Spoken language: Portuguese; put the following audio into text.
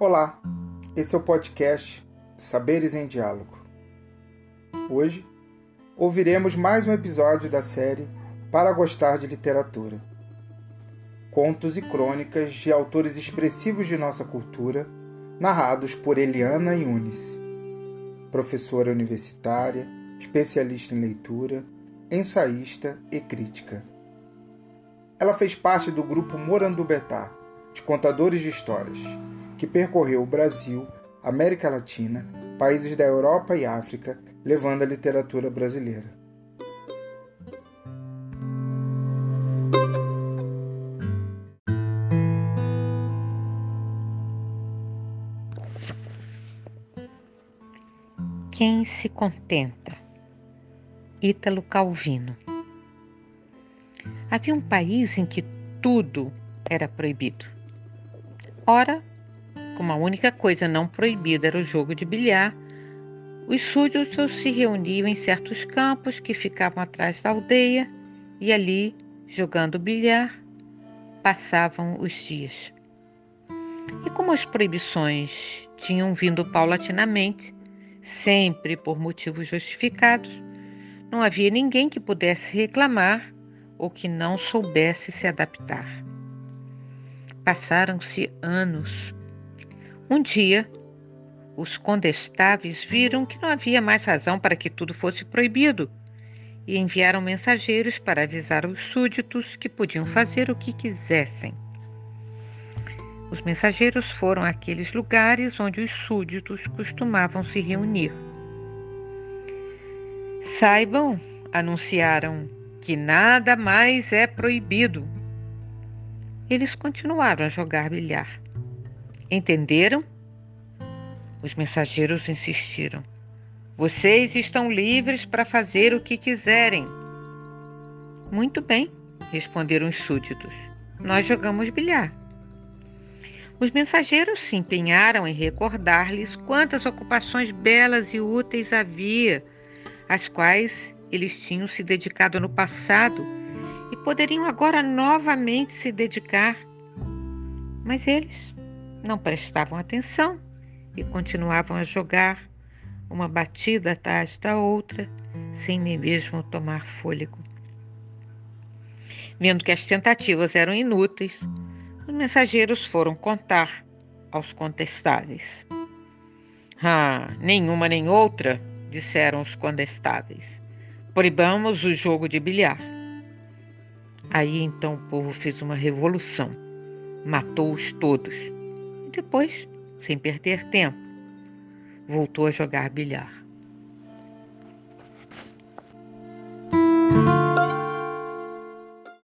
Olá, esse é o podcast Saberes em Diálogo. Hoje ouviremos mais um episódio da série Para Gostar de Literatura. Contos e crônicas de autores expressivos de nossa cultura, narrados por Eliana Yunis, professora universitária, especialista em leitura, ensaísta e crítica. Ela fez parte do grupo Morandubetá, de contadores de histórias que percorreu o Brasil, América Latina, países da Europa e África, levando a literatura brasileira. Quem se contenta? Ítalo Calvino. Havia um país em que tudo era proibido. Ora, como a única coisa não proibida era o jogo de bilhar, os súditos se reuniam em certos campos que ficavam atrás da aldeia e ali, jogando bilhar, passavam os dias. E como as proibições tinham vindo paulatinamente, sempre por motivos justificados, não havia ninguém que pudesse reclamar ou que não soubesse se adaptar. Passaram-se anos um dia, os condestáveis viram que não havia mais razão para que tudo fosse proibido e enviaram mensageiros para avisar os súditos que podiam fazer o que quisessem. Os mensageiros foram àqueles lugares onde os súditos costumavam se reunir. Saibam, anunciaram, que nada mais é proibido. Eles continuaram a jogar bilhar. Entenderam? Os mensageiros insistiram. Vocês estão livres para fazer o que quiserem. Muito bem, responderam os súditos. Nós jogamos bilhar. Os mensageiros se empenharam em recordar-lhes quantas ocupações belas e úteis havia, às quais eles tinham se dedicado no passado e poderiam agora novamente se dedicar. Mas eles não prestavam atenção e continuavam a jogar, uma batida atrás da outra, sem nem mesmo tomar fôlego. Vendo que as tentativas eram inúteis, os mensageiros foram contar aos contestáveis. Ah, nenhuma nem outra, disseram os condestáveis. Proibamos o jogo de bilhar. Aí então o povo fez uma revolução, matou-os todos depois, sem perder tempo, voltou a jogar bilhar.